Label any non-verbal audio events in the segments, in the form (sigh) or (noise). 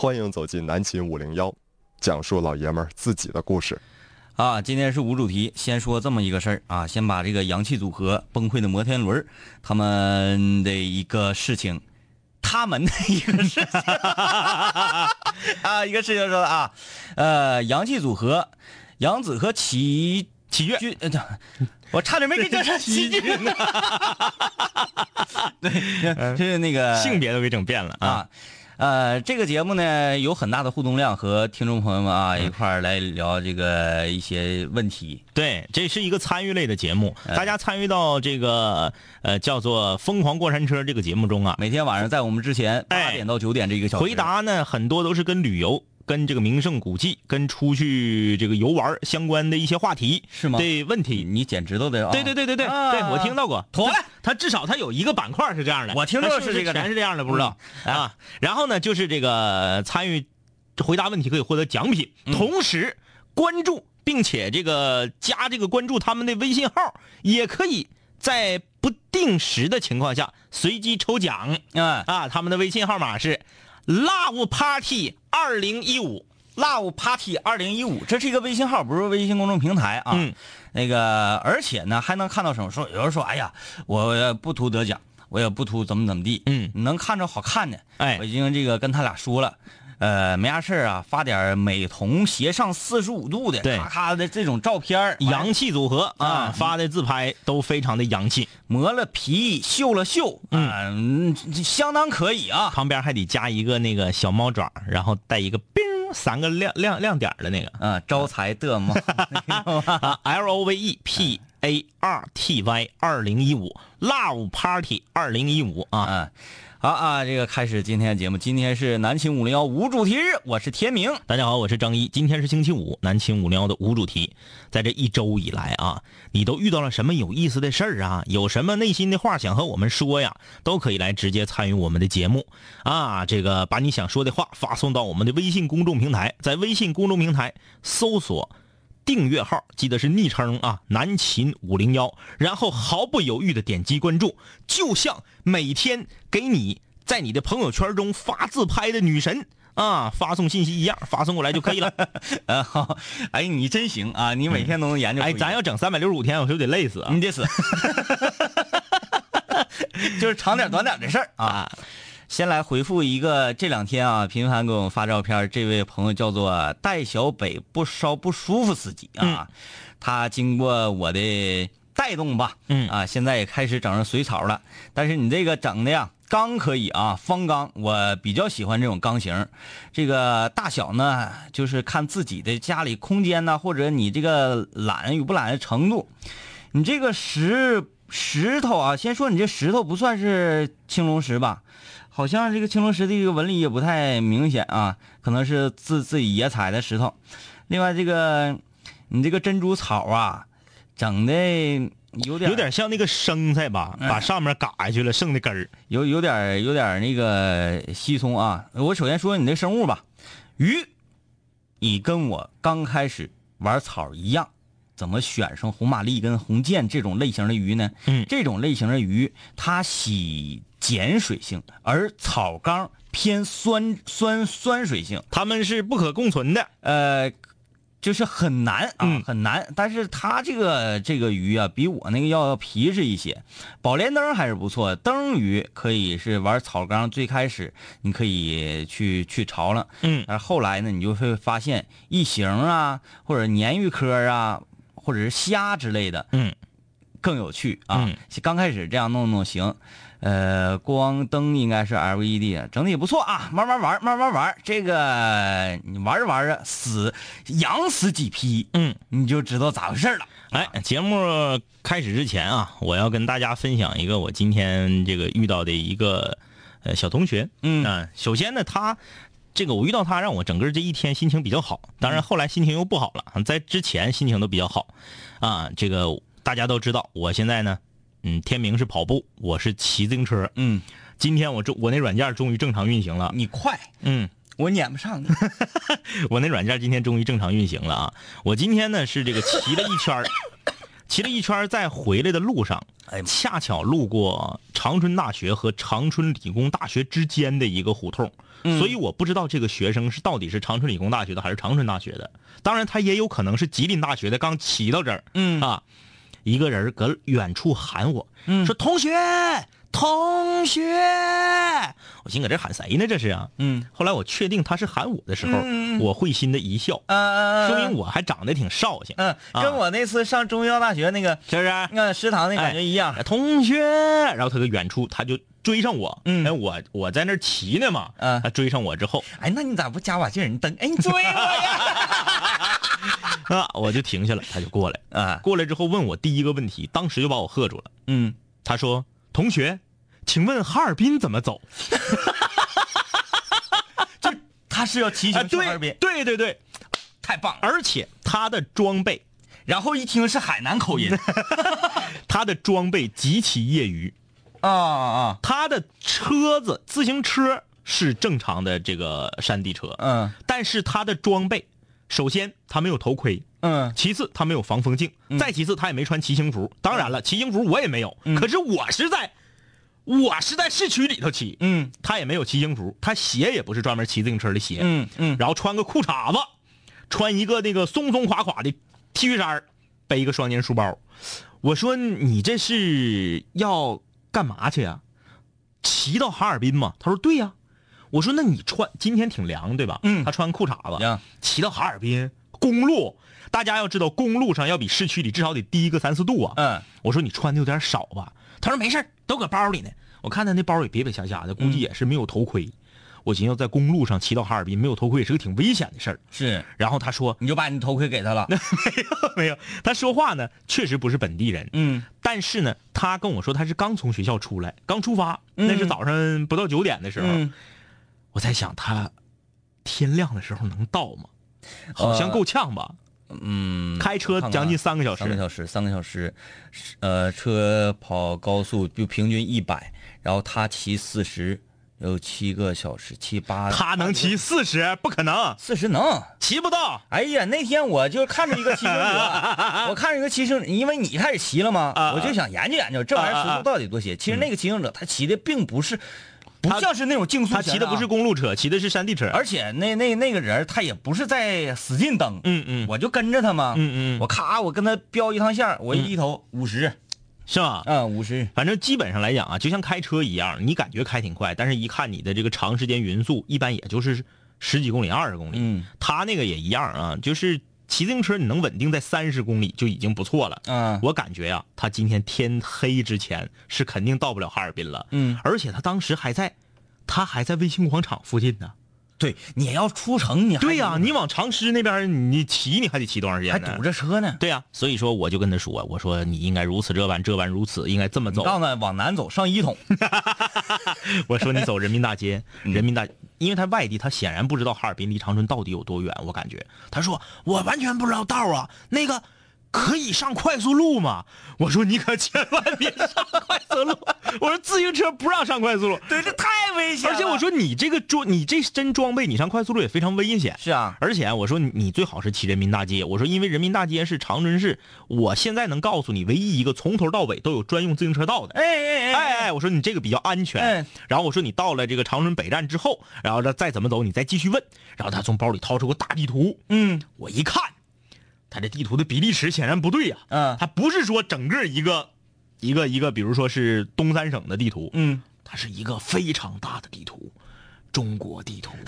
欢迎走进南秦五零幺，讲述老爷们儿自己的故事。啊，今天是无主题，先说这么一个事儿啊，先把这个阳气组合崩溃的摩天轮他们的一个事情，他们的一个事情 (laughs) 啊，一个事情说啊，呃，阳气组合，杨子和齐齐越，呃我差点没给整成 (laughs) 齐剧呢。(laughs) 对，是那个性别都给整变了啊。啊，呃，这个节目呢有很大的互动量，和听众朋友们啊一块儿来聊这个一些问题。对，这是一个参与类的节目，哎。大家参与到这个呃叫做《疯狂过山车》这个节目中啊，每天晚上在我们之前八哎点到九点这一个小时，回答呢很多都是跟旅游、跟这个名胜古迹、跟出去这个游玩相关的一些话题，是吗对问题。你捡指头的啊？对对对对对，啊对我听到过。妥了他至少他有一个板块是这样的，我听到他是是这个全是这样的，不知道嗯啊。然后呢，就是这个参与回答问题可以获得奖品，嗯同时关注并且这个加这个关注他们的微信号，也可以在不定时的情况下随机抽奖嗯啊。他们的微信号码是 love party 二零一五。，Love Party 二零一五，这是一个微信号，不是微信公众平台啊。嗯，那个，而且呢，还能看到什么？说有人说，哎呀，我不图得奖，我也不图怎么怎么地，嗯能看着好看的，哎我已经这个跟他俩说了。呃，没啥事儿啊，发点美瞳斜上四十五度的，对咔咔的这种照片儿洋气组合啊啊，发的自拍都非常的洋气，磨了皮，秀了秀，啊嗯，相当可以啊。旁边还得加一个那个小猫爪，然后带一个冰三个亮亮亮点的那个啊，招财的猫，(laughs) 啊，L O V E P A R T Y 二零一五 Love Party 二零一五啊，啊，好啊，这个开始今天的节目，今天是南青五零幺无主题日，我是天明。大家好，我是张一，今天是星期五，南青五零幺的无主题。在这一周以来啊，你都遇到了什么有意思的事儿啊？有什么内心的话想和我们说呀？都可以来直接参与我们的节目啊！这个把你想说的话发送到我们的微信公众平台，在微信公众平台搜索。订阅号记得是昵称啊，南秦五零幺，然后毫不犹豫的点击关注，就像每天给你在你的朋友圈中发自拍的女神啊发送信息一样，发送过来就可以了。啊，好，哎，你真行啊！你每天都能研究出 (laughs) 哎，咱要整三百六十五天，我是不是得累死啊？你得死，(laughs) (laughs) 就是长点短点的事儿啊。啊，先来回复一个这两天啊频繁给我们发照片，这位朋友叫做戴小北不烧不舒服自己啊，他经过我的带动吧，嗯啊，现在也开始整上水草了，但是你这个整的呀。钢可以啊，方钢我比较喜欢这种钢型，这个大小呢，就是看自己的家里空间呢，或者你这个懒与不懒的程度。你这个石石头啊，先说你这石头不算是青龙石吧？好像这个青龙石的这个纹理也不太明显啊，可能是自自己爷采的石头。另外，这个你这个珍珠草啊，整的有点有点像那个生菜吧，把上面嘎下去了，剩的根儿。有有点有点那个稀松啊。我首先说你那生物吧，鱼，你跟我刚开始玩草一样，怎么选上红玛丽跟红箭这种类型的鱼呢？嗯这种类型的鱼它喜碱水性，而草缸偏酸酸酸水性。它们是不可共存的。呃，就是很难啊，嗯很难。但是它这个这个鱼啊，比我那个要皮实一些。宝莲灯还是不错，灯鱼可以是玩草缸，最开始你可以去去潮了，嗯而后来呢，你就会发现异形啊，或者鲶鱼科啊，或者是虾之类的嗯，更有趣啊。嗯刚开始这样弄弄行。呃，光灯应该是 LED，整体不错啊，慢慢玩，慢慢玩。这个你玩着玩着，死养死几批，嗯，你就知道咋回事了。哎，节目开始之前啊，我要跟大家分享一个我今天这个遇到的一个呃小同学。嗯啊首先呢，他这个我遇到他，让我整个这一天心情比较好。当然后来心情又不好了，在之前心情都比较好。啊，这个大家都知道，我现在呢，嗯，天明是跑步，我是骑自行车。嗯，今天我终我那软件终于正常运行了。你快，嗯，我撵不上你。(laughs) 我那软件今天终于正常运行了啊！我今天呢是这个骑了一圈儿 (laughs) 骑了一圈儿在回来的路上，哎恰巧路过长春大学和长春理工大学之间的一个胡同。所以我不知道这个学生是到底是长春理工大学的还是长春大学的。当然，他也有可能是吉林大学的，刚骑到这儿。嗯啊，一个人搁远处喊我，嗯说同学，同学。我心搁这喊谁呢？这是啊。嗯后来我确定他是喊我的时候，我会心的一笑，嗯，说明我还长得挺绍兴，嗯，跟我那次上中医药大学那个是不是？那食堂那感觉一样。哎同学，然后他搁远处他就追上我，嗯哎，我我在那儿骑呢嘛，嗯他追上我之后哎，那你咋不加把劲儿？你等，哎，你追我呀！(laughs) (laughs) 啊，我就停下了，他就过来，啊，过来之后问我第一个问题，当时就把我喝住了。嗯，他说：“同学，请问哈尔滨怎么走 (laughs) 他是要骑？”啊，行去哈尔滨对，对对对，太棒了。而且他的装备，然后一听是海南口音，(laughs) 他的装备极其业余，啊啊，他的车子自行车是正常的这个山地车，嗯但是他的装备，首先他没有头盔，嗯其次他没有防风镜，再其次他也没穿骑行服。当然了，骑行服我也没有，可是我是在，我是在市区里头骑，嗯他也没有骑行服，他鞋也不是专门骑自行车的鞋，嗯嗯，然后穿个裤衩子，穿一个那个松松垮垮的 T 恤衫儿背一个双肩书包。我说你这是要干嘛去呀？骑到哈尔滨吗？他说对呀、我说那你穿今天挺凉对吧？嗯他穿裤衩子凉，骑到哈尔滨公路，大家要知道公路上要比市区里至少得低个三四度啊。嗯我说你穿的有点少吧？他说没事儿都搁包里呢。我看他那包也瘪瘪瞎瞎的，估计也是没有头盔。我寻思在公路上骑到哈尔滨没有头盔也是个挺危险的事儿。是，然后他说你就把你头盔给他了。(laughs) 没有没有，他说话呢确实不是本地人，嗯但是呢他跟我说他是刚从学校出来，刚出发，那是早上不到九点的时候。嗯，我在想他天亮的时候能到吗？好像够呛吧？嗯，开车将近三个小时，三个小时，三个小时，呃，车跑高速就平均一百，然后他骑四十，有七个小时，七八，他能骑四十？不可能，四十能。骑不到。哎呀，那天我就看着一个骑行者，(laughs) 我看着一个骑行，因为你开始骑了嘛，啊我就想研究研究这玩意儿速度到底多些。其实那个骑行者他骑的并不是，不像是那种竞速型啊他骑的不是公路车，骑的是山地车。而且那那那个人他也不是在使劲蹬，嗯嗯我就跟着他嘛，嗯嗯我咔我跟他飙一趟线，我一低头五十，是吧？嗯五十，反正基本上来讲啊，就像开车一样，你感觉开挺快，但是一看你的这个长时间匀速，一般也就是十几公里、二十公里。嗯他那个也一样啊，就是骑自行车你能稳定在三十公里就已经不错了。嗯我感觉呀、他今天天黑之前是肯定到不了哈尔滨了。嗯，而且他当时还在，他还在卫星广场附近呢。对，你要出城你还对呀、得你往长师那边你骑，你还得骑多长时间还？堵着车呢。对呀、所以说我就跟他说，我说你应该如此这般，这般如此，应该这么走。你告诉他往南走，上一统。(laughs) 我说你走人民大街，(laughs) 嗯人民大，因为他外地，他显然不知道哈尔滨离长春到底有多远。我感觉，他说我完全不知道道啊，那个可以上快速路吗？我说你可千万别上快速路，(laughs) 我说自行车不让上快速路，对，这太危险而且我说你这个装，你这身装备，你上快速路也非常危险。是啊，而且我说你你最好是骑人民大街，我说因为人民大街是长春市，我现在能告诉你唯一一个从头到尾都有专用自行车道的。哎哎哎哎，我说你这个比较安全。哎然后我说你到了这个长春北站之后，然后再再怎么走，你再继续问。然后他从包里掏出个大地图，嗯我一看，他这地图的比例尺显然不对呀、嗯它不是说整个一个一个一个，比如说是东三省的地图，嗯，它是一个非常大的地图，中国地图。(laughs)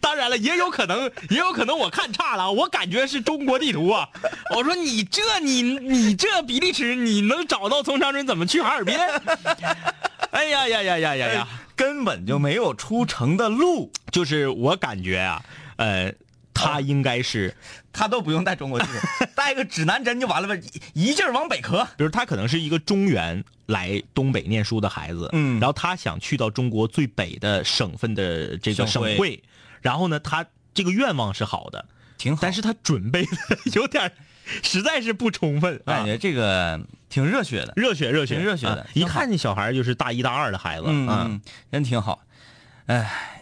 当然了，也有可能，也有可能我看差了，我感觉是中国地图啊。我说你这你你这比例尺，你能找到从长春怎么去哈尔滨？(laughs) 哎呀呀呀呀呀呀！根本就没有出城的路，就是我感觉啊，呃，他应该是，他都不用带中国地图，(laughs) 带个指南针就完了呗，一一劲儿往北磕。比如他可能是一个中原来东北念书的孩子，嗯。然后他想去到中国最北的省份的这个省会，然后呢，他这个愿望是好的，挺好，但是他准备的有点，实在是不充分我。感觉这个挺热血的，热血热血挺热血的。啊一看这小孩就是大一大二的孩子，嗯啊。嗯，真挺好。哎，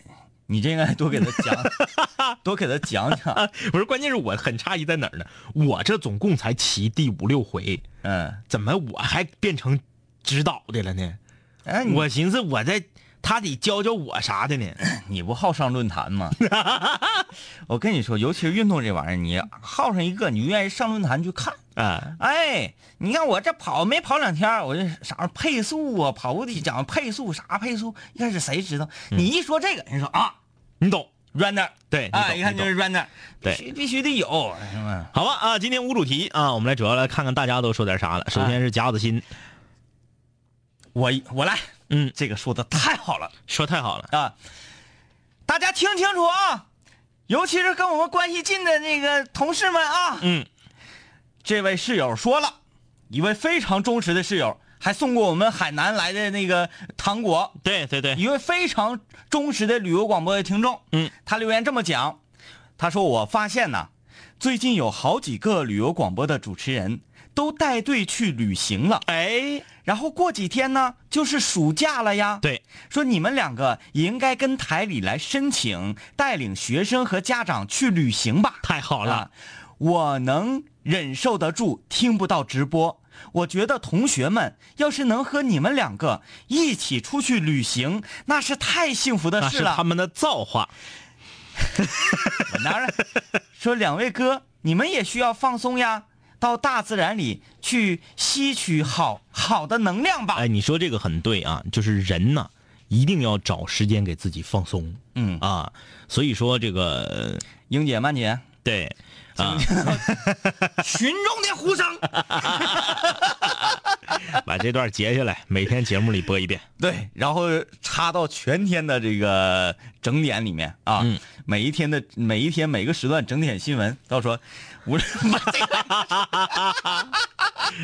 你这应该多给他讲，(laughs) 多给他讲讲。啊，不是，关键是我很诧异在哪儿呢？我这总共才骑第五六回，嗯，怎么我还变成指导的了呢？哎，我寻思我在他得教教我啥的呢？(clears throat) 你不好上论坛吗？(laughs) 我跟你说，尤其是运动这玩意儿，你好上一个，你就愿意上论坛去看。啊，哎，你看我这跑没跑两天，我这啥配速啊，跑步的讲配速啥配速，一开始谁知道？你一说这个，人说啊你懂。，runner，对，啊，一看就是 runner，对。必须得有，好吧啊，今天无主题啊，我们来主要来看看大家都说点啥了。首先是夹子心，我我来，嗯，这个说的太好了。说太好了，啊！大家听清楚啊，尤其是跟我们关系近的那个同事们啊，嗯，这位室友说了，一位非常忠实的室友，还送过我们海南来的那个糖果，对对对，一位非常忠实的旅游广播的听众，嗯，他留言这么讲，他说我发现呐，最近有好几个旅游广播的主持人都带队去旅行了，哎，然后过几天呢就是暑假了呀，对，说你们两个也应该跟台里来申请，带领学生和家长去旅行吧。太好了。啊，我能忍受得住听不到直播。我觉得同学们要是能和你们两个一起出去旅行，那是太幸福的事了。是他们的造化。(laughs) 我当然说，两位哥，你们也需要放松呀，到大自然里去吸取好好的能量吧。哎，你说这个很对啊，就是人呢，一定要找时间给自己放松嗯，啊。所以说这个英姐、曼姐，对啊，群众的呼声。(laughs) 把这段截下来，每天节目里播一遍。对，然后插到全天的这个整点里面啊，嗯每一天的每一天每个时段整点新闻，到时候无论把这个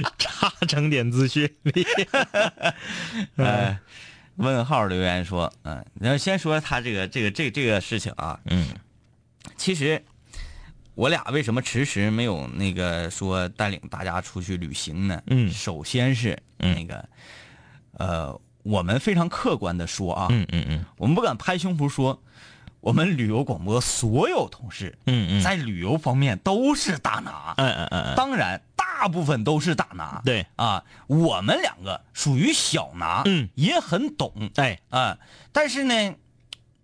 (laughs) 插整点资讯里。(laughs) 呃问号留言说，嗯、然后先说他这个这个这个、这个事情啊，嗯其实我俩为什么迟迟没有那个说带领大家出去旅行呢？嗯。首先是嗯那个、呃，我们非常客观的说啊，嗯嗯嗯。我们不敢拍胸脯说，我们旅游广播所有同事嗯嗯，在旅游方面都是大拿，嗯嗯嗯嗯，当然大部分都是大拿。对。啊，我们两个属于小拿，嗯，也很懂。哎，啊，但是呢，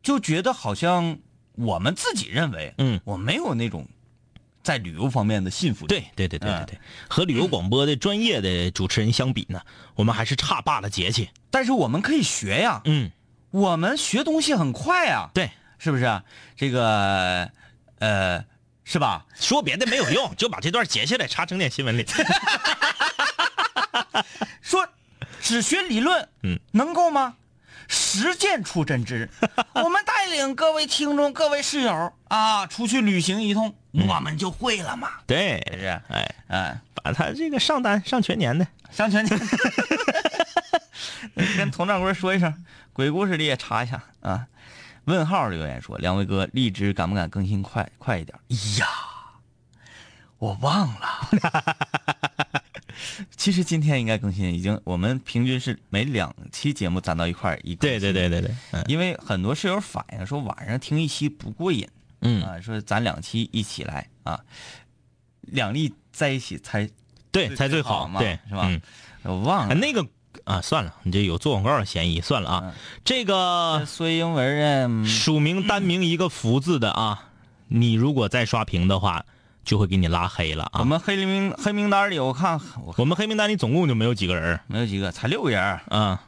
就觉得好像我们自己认为，嗯，我没有那种在旅游方面的幸福。对，对对对对嗯对，和旅游广播的专业的主持人相比呢，我们还是差罢了节气。但是我们可以学呀，嗯，我们学东西很快呀，对，是不是啊？这个，呃，是吧？说别的没有用，(laughs) 就把这段截下来插整点新闻里。(laughs) 说只学理论，嗯，能够吗？实践出真知。(laughs) 我们带领各位听众、各位室友啊，出去旅行一通，我们就会了嘛，对，是？哎，嗯，把他这个上单上全年的。上全年，(laughs) (laughs) 跟佟掌柜说一声，鬼故事里也查一下啊。问号留言说：“两位哥，荔枝敢不敢更新快快一点？”哎呀，我忘了。其实今天应该更新，已经我们平均是每两期节目攒到一块儿一更对对对对对，嗯。因为很多室友反映说晚上听一期不过瘾嗯，啊，说咱两期一起来啊，两粒在一起才对，才最好嘛对，是吧？嗯，我忘了。啊那个啊，算了，你这有做广告的嫌疑，算了啊。这个孙英文啊，署名单名一个福字的啊，你如果再刷屏的话，就会给你拉黑了啊。我们黑名黑名单里我看我我们黑名单里总共就没有几个人没有几个，才六个人儿，啊，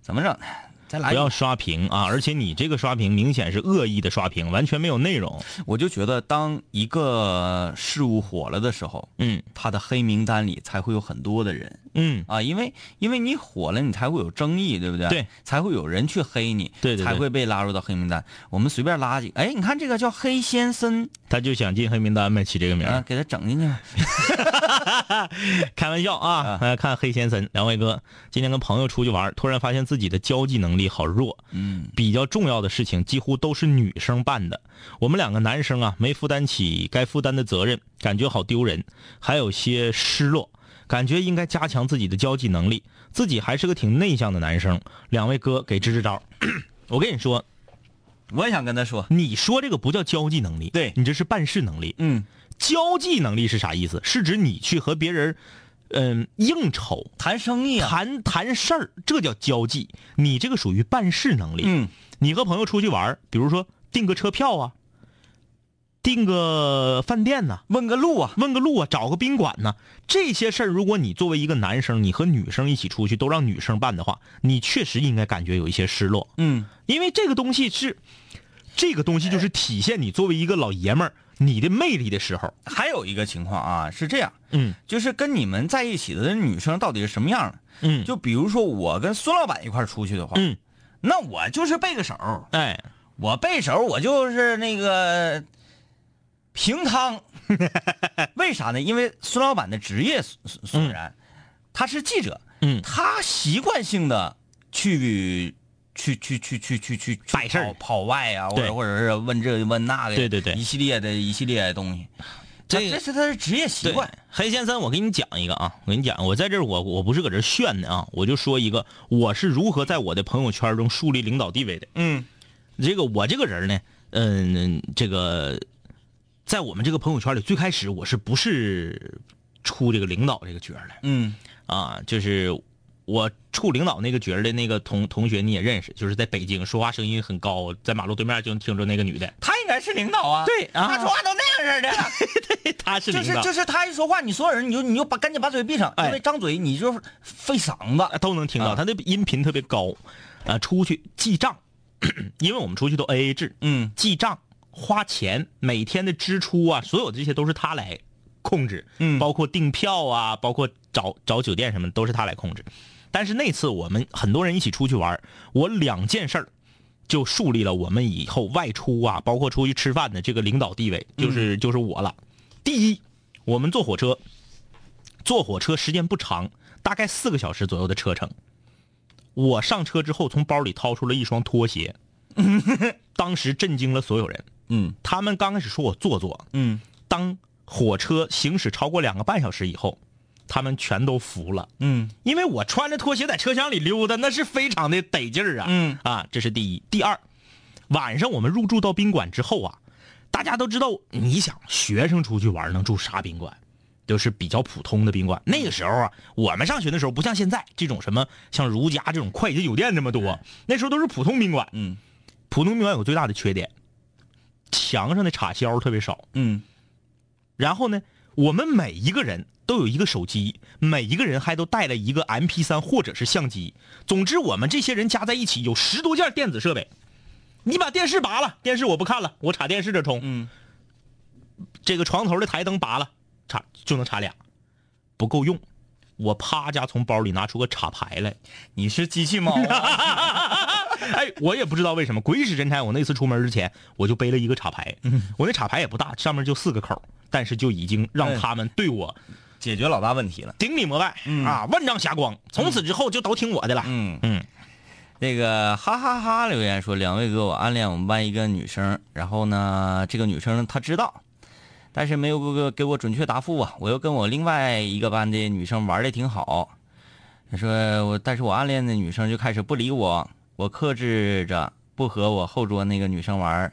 怎么整的？再来不要刷屏啊！而且你这个刷屏明显是恶意的刷屏，完全没有内容。我就觉得，当一个事物火了的时候，嗯他的黑名单里才会有很多的人嗯，啊，因为因为你火了，你才会有争议，对不对？对，才会有人去黑你，对对对才会被拉入到黑名单。我们随便拉几个，哎，你看这个叫黑先生，他就想进黑名单呗，起这个名儿啊，给他整进去吧。(laughs) 开玩笑啊！来看黑先生，两位哥，今天跟朋友出去玩，突然发现自己的交际能力好弱，嗯，比较重要的事情几乎都是女生办的，我们两个男生啊没负担起该负担的责任，感觉好丢人，还有些失落，感觉应该加强自己的交际能力。自己还是个挺内向的男生，两位哥给支支招。(clears throat) 我跟你说，我也想跟他说，你说这个不叫交际能力，对你这是办事能力。嗯，交际能力是啥意思？是指你去和别人嗯，应酬、谈生意啊，谈谈事儿，这叫交际。你这个属于办事能力。嗯，你和朋友出去玩，比如说订个车票啊，订个饭店呐、问个路啊，问个路啊，找个宾馆呢，这些事儿，如果你作为一个男生，你和女生一起出去都让女生办的话，你确实应该感觉有一些失落，嗯，因为这个东西是，这个东西就是体现你作为一个老爷们儿你的魅力的时候。还有一个情况啊，是这样，嗯。就是跟你们在一起的女生到底是什么样的？嗯。就比如说我跟孙老板一块出去的话，嗯，那我就是背个手，哎，我背手我就是那个平汤，(laughs) 为啥呢？因为孙老板的职业所所所然，他是记者，嗯。他习惯性的去去去去去去去摆事儿。跑跑外啊，或者或者是问这问那个，对对对。一系列的一系列的东西，这个这这是他的职业习惯。，黑先生，我给你讲一个啊，我跟你讲，我在这儿我我不是搁这炫的啊，我就说一个我是如何在我的朋友圈中树立领导地位的。嗯。这个我这个人呢，嗯，这个在我们这个朋友圈里，最开始我是不是出这个领导这个角儿的嗯。啊？就是我处领导那个角儿的那个同同学你也认识，就是在北京说话声音很高，在马路对面就能听着那个女的，她应该是领导啊，对啊。他说话都那样式的。(laughs) 她是领导，就是就是她一说话，你所有人你就你就把赶紧把嘴闭上，哎。因为张嘴你就费嗓子。都能听到，啊。她的音频特别高，啊，出去记账，(coughs) 因为我们出去都 A A 制，嗯。记账、花钱、每天的支出啊，所有这些都是他来控制，嗯包括订票啊，包括找找酒店什么都是他来控制。但是那次我们很多人一起出去玩，我两件事儿就树立了我们以后外出啊，包括出去吃饭的这个领导地位，就是、就是我了。第一，我们坐火车，坐火车时间不长，大概四个小时左右的车程。我上车之后，从包里掏出了一双拖鞋，(laughs) 当时震惊了所有人。嗯他们刚开始说我做作，嗯当火车行驶超过两个半小时以后，他们全都服了，嗯因为我穿着拖鞋在车厢里溜达，那是非常的得劲儿啊。嗯啊，这是第一。第二，晚上我们入住到宾馆之后啊，大家都知道，你想学生出去玩能住啥宾馆？就是比较普通的宾馆。那个时候啊，我们上学的时候不像现在这种什么像如家这种快捷酒店这么多，那时候都是普通宾馆。嗯普通宾馆有最大的缺点，墙上的插销特别少。嗯然后呢，我们每一个人都有一个手机，每一个人还都带了一个 M P 三或者是相机。总之，我们这些人加在一起有十多件电子设备。你把电视拔了，电视我不看了，我插电视这充。嗯这个床头的台灯拔了，插就能插俩，不够用。我啪家从包里拿出个插排来，你是机器猫啊？(laughs) 哎，我也不知道为什么，鬼使神差，我那次出门之前我就背了一个插排，我那插排也不大，上面就四个口，但是就已经让他们对我解决老大问题了。顶礼膜拜、啊，万丈霞光。从此之后就都听我的了。嗯嗯，那个哈哈哈留言说，两位哥，我暗恋我们班一个女生，然后呢，这个女生她知道，但是没有给我给我准确答复啊。我又跟我另外一个班的女生玩的挺好，他说我，但是我暗恋的女生就开始不理我，我克制着不和我后桌那个女生玩，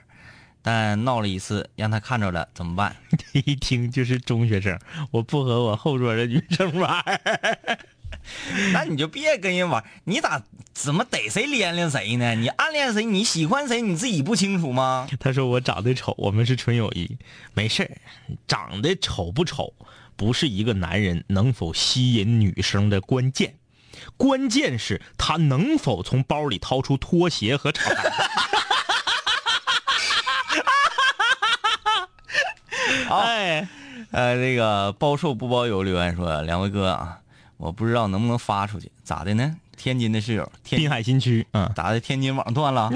但闹了一次，让她看着了，怎么办？(laughs) 一听就是中学生，我不和我后桌的女生玩。(laughs) 那你就别跟人玩，你咋怎么逮谁连连谁呢？你暗恋谁，你喜欢谁，你自己不清楚吗？(laughs) 他说我长得丑，我们是纯友谊，没事儿长得丑不丑不是一个男人能否吸引女生的关键，关键是他能否从包里掏出拖鞋和插排。(laughs) 哎，呃，这个包售不包邮留言说，两位哥啊，我不知道能不能发出去，咋的呢？天津的室友，天滨海新区，嗯，咋的？天津网断了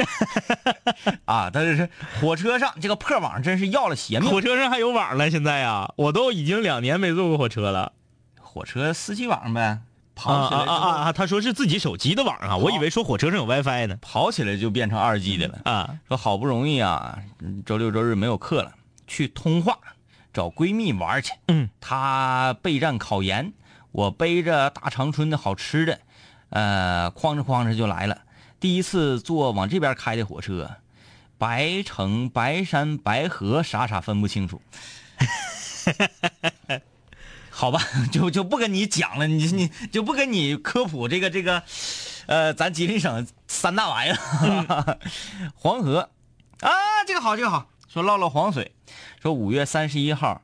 (laughs) 啊！但是火车上这个破网真是要了邪命。火车上还有网了，现在啊，我都已经两年没坐过火车了。火车司机网呗，啊跑起来，啊啊啊！他说是自己手机的网啊，我以为说火车上有 WiFi 呢。跑起来就变成二 G 的了。啊，说好不容易啊，嗯周六周日没有课了，去通化找闺蜜玩去。嗯，她备战考研，我背着大长春的好吃的，呃，哐哧哐哧就来了。第一次坐往这边开的火车，白城、白山、白河，傻傻分不清楚。(laughs) 好吧，(laughs) 就就不跟你讲了，你你就不跟你科普这个这个，呃，咱吉林省三大玩意儿，(laughs) 黄河。啊，这个好，这个好，说唠唠黄水，说五月三十一号，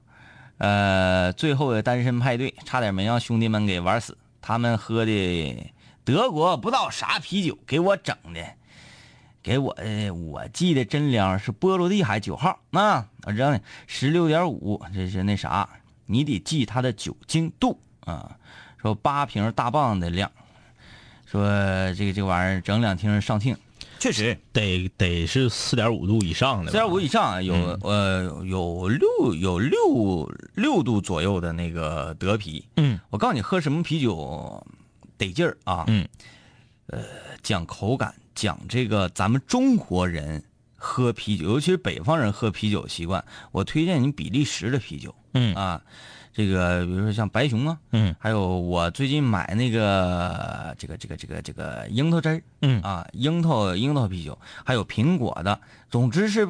呃，最后的单身派对，差点没让兄弟们给玩死，他们喝的德国不知道啥啤酒，给我整的。给我的，我记得真量是波罗的海九号啊，我知道呢，十六点五，这是那啥，你得记它的酒精度啊。说八瓶大棒的量，说这个这个玩意儿整两听上听，确实得得是四点五度以上的，四点五以上有、呃有六有六六度左右的那个德啤。嗯，我告诉你，喝什么啤酒得劲儿啊？嗯，呃，讲口感。讲这个，咱们中国人喝啤酒，尤其是北方人喝啤酒习惯，我推荐你比利时的啤酒。嗯啊，这个比如说像白熊啊，嗯，还有我最近买那个这个这个这个这个樱桃汁儿，嗯啊，樱桃樱桃啤酒，还有苹果的，总之是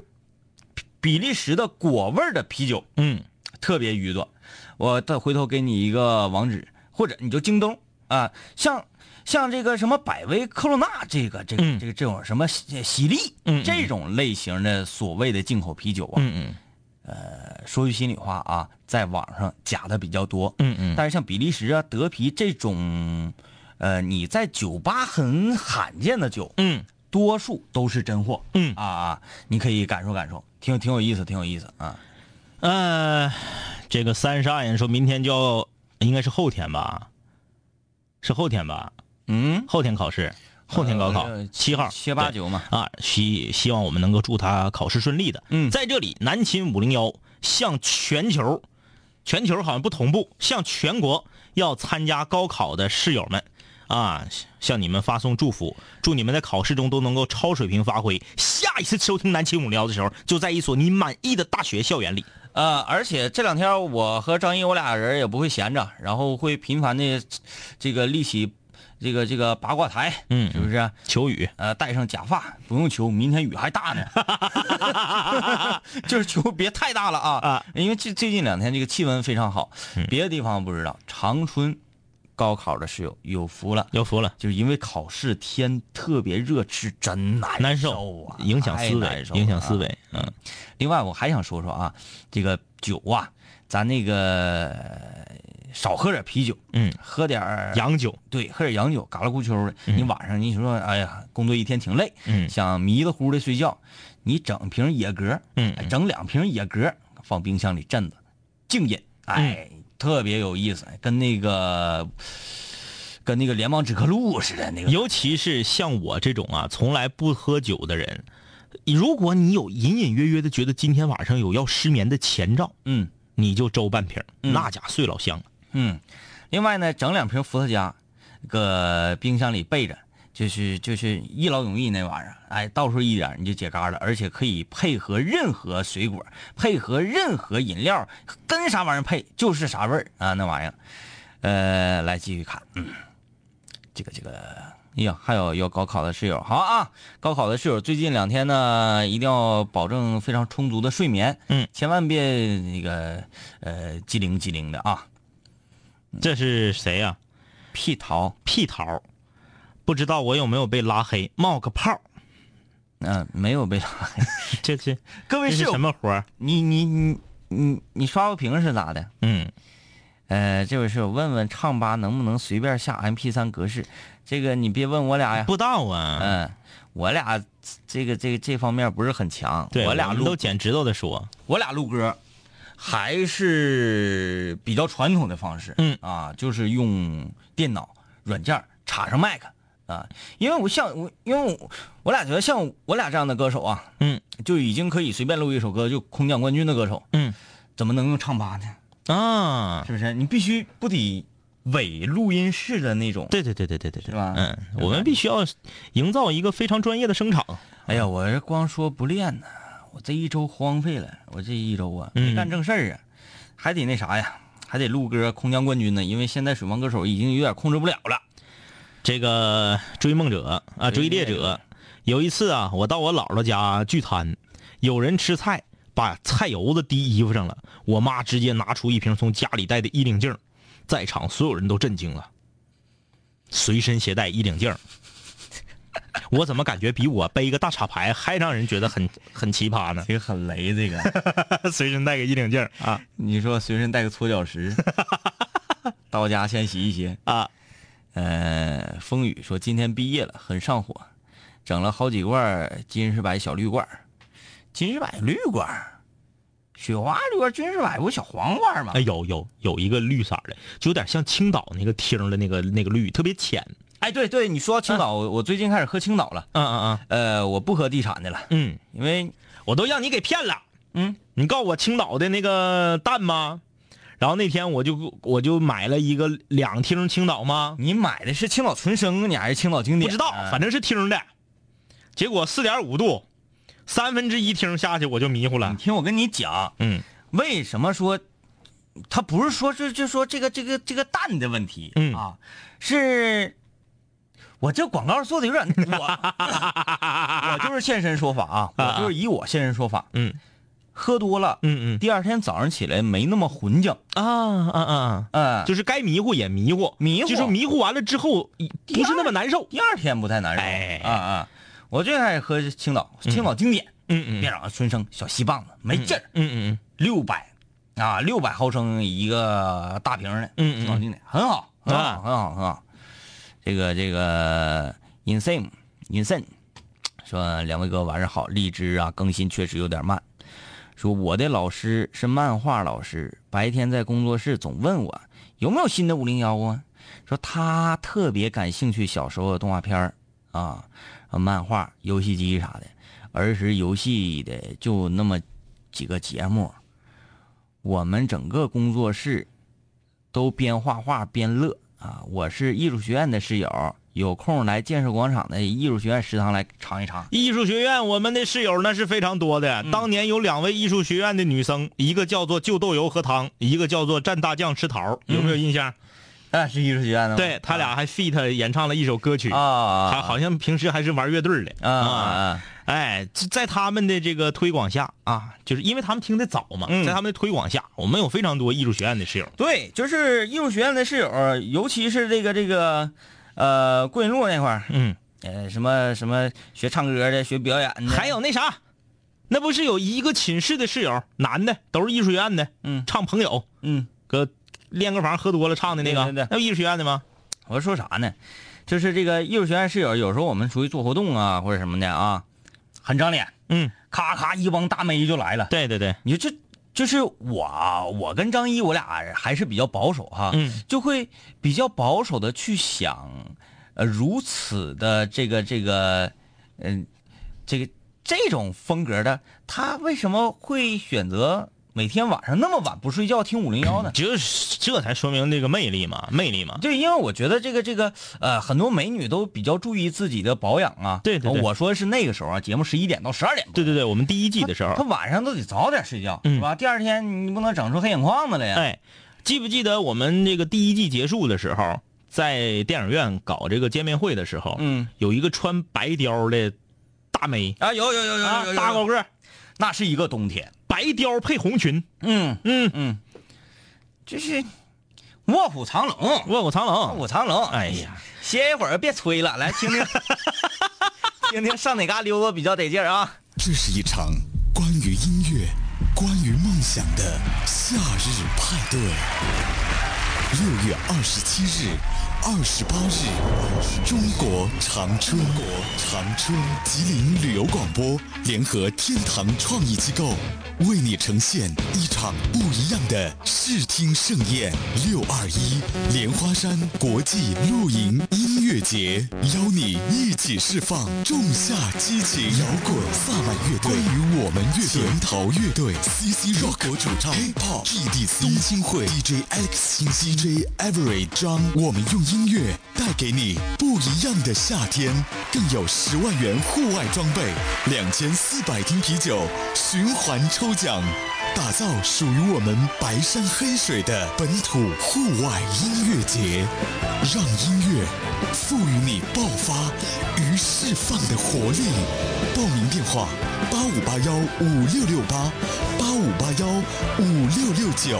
比利时的果味儿的啤酒，嗯，特别鱼多。我再回头给你一个网址，或者你就京东啊，像。像这个什么百威科罗娜，这个这个这个这种什么喜喜力，这种类型的所谓的进口啤酒啊，呃，说句心里话啊，在网上假的比较多，嗯嗯，但是像比利时啊、德啤这种，呃，你在酒吧很罕见的酒，嗯，多数都是真货，嗯。啊啊，你可以感受感受，挺挺有意思，挺有意思啊。呃，这个三十二人说明天就要，应该是后天吧，是后天吧。嗯，后天考试，后天高考，七号七八九嘛啊，希希望我们能够祝他考试顺利的。嗯，在这里，南秦五零幺向全球，全球好像不同步，向全国要参加高考的室友们啊，向你们发送祝福，祝你们在考试中都能够超水平发挥。下一次收听南秦五零幺的时候，就在一所你满意的大学校园里。呃，而且这两天我和张毅我俩人也不会闲着，然后会频繁的这个立起。这个这个八卦台，嗯，是不是求雨？呃，戴上假发，不用求，明天雨还大呢。(laughs) 就是求别太大了啊啊！因为最最近两天这个气温非常好，别的地方不知道。长春高考的室友有福了，有福了，就是因为考试天特别热，是真难难受啊，影响思维，影响思维。嗯，另外我还想说说啊，这个酒啊，咱那个。少喝点啤酒，嗯，喝点洋酒，对，喝点洋酒，嘎啦咕秋的。你晚上你说，哎呀，工作一天挺累，嗯，想迷了糊的睡觉，你整瓶野格，嗯，整两瓶野格，放冰箱里镇着，静饮，哎，特别有意思，跟那个跟那个联邦止咳露似的那个。尤其是像我这种啊，从来不喝酒的人，如果你有隐隐约约的觉得今天晚上有要失眠的前兆，嗯，你就周半瓶，那家睡老香。了。嗯，另外呢，整两瓶伏特加，搁冰箱里备着，就是就是一劳永逸那玩意儿，哎，倒出一点你就解嘎了，而且可以配合任何水果，配合任何饮料，跟啥玩意儿配就是啥味儿啊，那玩意儿。呃，来继续看，嗯，这个这个，哎呀，还有要高考的室友，好啊，高考的室友最近两天呢，一定要保证非常充足的睡眠，嗯，千万别那个呃机灵机灵的啊。这是谁呀？屁桃，屁桃，不知道我有没有被拉黑？冒个泡。嗯，没有被拉黑。(laughs) 这是各位是什么活你你你你你刷个屏是咋的？嗯，呃，这位室友问问唱吧能不能随便下 MP 三格式？这个你别问我俩呀。不知道啊。嗯，我俩这个这个这方面不是很强。对，我俩录都捡指头的说。我俩录歌。还是比较传统的方式，嗯啊，就是用电脑软件插上麦克啊，因为我像我，因为我我俩觉得像我俩这样的歌手啊，嗯，就已经可以随便录一首歌就空降冠军的歌手，嗯，怎么能用唱吧呢？啊，是不是？你必须不得伪录音室的那种，对对对对对对，是吧？嗯，我们必须要营造一个非常专业的声场。哎呀，我这光说不练呢。我这一周荒废了，我这一周啊没干正事儿啊，还得那啥呀，还得录歌空降冠军呢。因为现在水王歌手已经有点控制不了了。这个追梦者啊，追猎者，有一次啊，我到我姥姥家聚餐，有人吃菜把菜油子滴衣服上了，我妈直接拿出一瓶从家里带的衣领净，在场所有人都震惊了。随身携带衣领镜儿，(laughs) 我怎么感觉比我背个大插牌还让人觉得很很奇葩呢？这个很雷，这个 (laughs) 随身带个衣领镜啊你说随身带个搓脚石，(laughs) 到家先洗一洗。啊！呃，风雨说今天毕业了，很上火，整了好几罐金士百小绿罐，金士百绿罐，雪花绿罐儿，金士百不小黄罐吗哎，？有有有一个绿色的，就有点像青岛那个厅的那个那个绿，特别浅。哎，对对，你说到青岛，我我最近开始喝青岛了。嗯嗯嗯呃，我不喝地产的了，嗯，因为我都让你给骗了。嗯，你告诉我青岛的那个蛋吗？然后那天我就我就买了一个两听青岛吗？你买的是青岛纯生，你还是青岛经典？不知道，反正是听的。结果四点五度，三分之一听下去我就迷糊了。你听我跟你讲，嗯为什么说他不是说就就说这个这个这个蛋的问题，嗯啊，是我这广告做的有点 (laughs) 我 (laughs) 我就是现身说法啊，我就是以我现身说法，嗯。喝多了，嗯嗯。第二天早上起来没那么混浆，啊啊啊！嗯，就是该迷糊也迷糊，迷糊。就是迷糊完了之后不是那么难受。第二天不太难受，哎啊啊，我最爱喝青岛，青岛经典，嗯嗯。别长春生小细棒子，没劲儿，嗯嗯六百啊，六百毫升一个大瓶的，嗯嗯。青岛经典。很好，很好，啊。很好，很好。这个这个 insane insane 说两位哥晚上好，荔枝啊更新确实有点慢。说我的老师是漫画老师，白天在工作室总问我有没有新的五零幺啊。说他特别感兴趣小时候的动画片啊，漫画、游戏机啥的，儿时游戏的就那么几个节目。我们整个工作室都边画画边乐啊！我是艺术学院的室友，有空来建设广场的艺术学院食堂来尝一尝。艺术学院我们的室友那是非常多的。当年有两位艺术学院的女生，一个叫做就豆油喝汤，一个叫做蘸大酱吃桃，有没有印象？(laughs) 啊，是艺术学院的吗？对他俩还 feat 演唱了一首歌曲，啊，还好像平时还是玩乐队的啊！哎，在他们的这个推广下啊，就是因为他们听的早嘛，嗯在他们的推广下，我们有非常多艺术学院的室友。对，就是艺术学院的室友，尤其是这个这个，呃，桂林路那块儿，嗯，呃，什么什么学唱歌的，学表演的，还有那啥，那不是有一个寝室的室友，男的都是艺术学院的，嗯唱朋友，嗯，搁练歌房喝多了唱的那个，对对对那不艺术学院的吗？我说啥呢？就是这个艺术学院室友，有时候我们出去做活动啊，或者什么的啊，很长脸，嗯，咔咔一帮大妹就来了。对对对，你说这就是我，我跟张一，我俩还是比较保守哈，嗯，就会比较保守的去想，呃，如此的这个这个，嗯、这个这种风格的，他为什么会选择每天晚上那么晚不睡觉听五零幺呢？就是这才说明这个魅力嘛，魅力嘛。对，因为我觉得这个这个呃，很多美女都比较注意自己的保养啊。对对对我说的是那个时候啊，节目十一点到十二点。对对对，我们第一季的时候，她，晚上都得早点睡觉，嗯是吧？第二天你不能整出黑眼眶子来呀。哎，记不记得我们这个第一季结束的时候，在电影院搞这个见面会的时候，嗯，有一个穿白貂的大妹啊，有有有有啊有有，大高个儿，那是一个冬天。白貂配红裙，嗯嗯，嗯，就是卧虎藏龙，卧虎藏龙卧。虎藏龙。哎呀，歇一会儿别吹了，来听听，(laughs) 听听上哪嘎溜达比较得劲儿啊？这是一场关于音乐、关于梦想的夏日派对。六月二十七日、二十八日，中国长春，国长春吉林旅游广播联合天堂创意机构，为你呈现一场不一样的视听盛宴。六二一莲花山国际露营音乐节，邀你一起释放仲夏激情。摇滚萨满乐队，关于我们乐队，甜桃乐队，CC Rock 主唱，Hip Hop GDC，冬青会 DJ Alex 清新，DJ Every 张，我们用音乐带给你不一样的夏天，更有十万元户外装备，两千四百听啤酒，循环抽奖。打造属于我们白山黑水的本土户外音乐节，让音乐赋予你爆发与释放的活力。报名电话：八五八幺五六六八，八五八幺五六六九。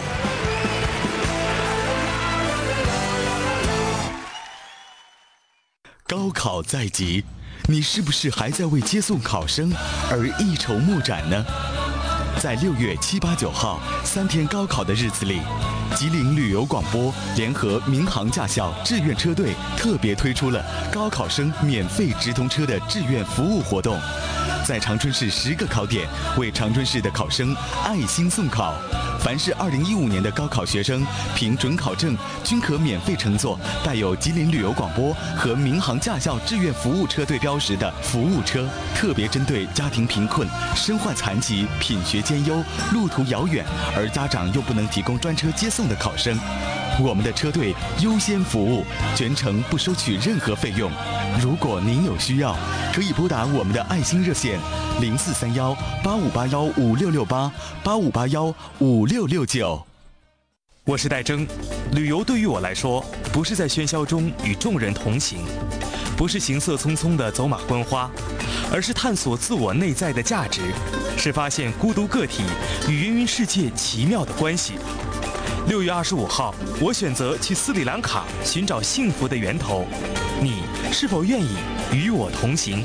高考在即，你是不是还在为接送考生而一筹莫展呢？在六月七八九号三天高考的日子里，吉林旅游广播联合民航驾校志愿车队特别推出了高考生免费直通车的志愿服务活动，在长春市十个考点为长春市的考生爱心送考。凡是二零一五年的高考学生，凭准考证均可免费乘坐带有吉林旅游广播和民航驾校志愿服务车队标识的服务车，特别针对家庭贫困、身患残疾、品学兼优、路途遥远而家长又不能提供专车接送的考生。我们的车队优先服务，全程不收取任何费用。如果您有需要，可以拨打我们的爱心热线零四三幺八五八幺五六六八八五八幺五六六九。我是戴征，旅游对于我来说，不是在喧嚣中与众人同行，不是行色匆匆的走马观花，而是探索自我内在的价值，是发现孤独个体与芸芸世界奇妙的关系。六月二十五号，我选择去斯里兰卡寻找幸福的源头，你是否愿意与我同行？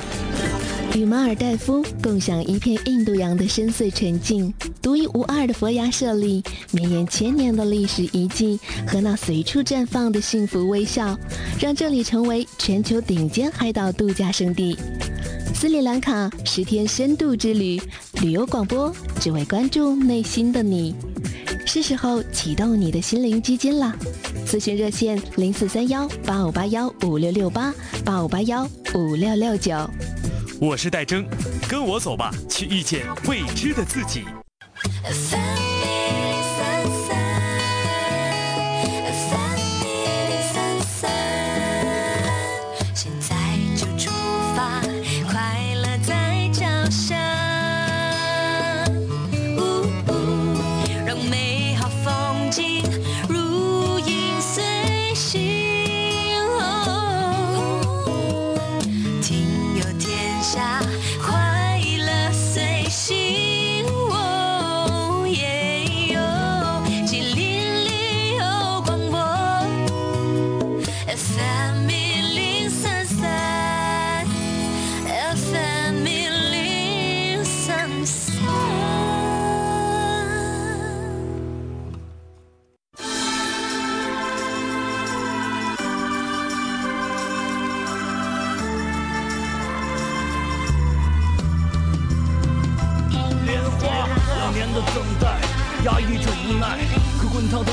与马尔代夫共享一片印度洋的深邃纯净，独一无二的佛牙舍利，绵延千年的历史遗迹和那随处绽放的幸福微笑，让这里成为全球顶尖海岛度假胜地。斯里兰卡十天深度之旅，旅游广播只为关注内心的你。是时候启动你的心灵基金了，咨询热线零四三幺八五八幺五六六八八五八幺五六六九。我是戴征，跟我走吧，去遇见未知的自己。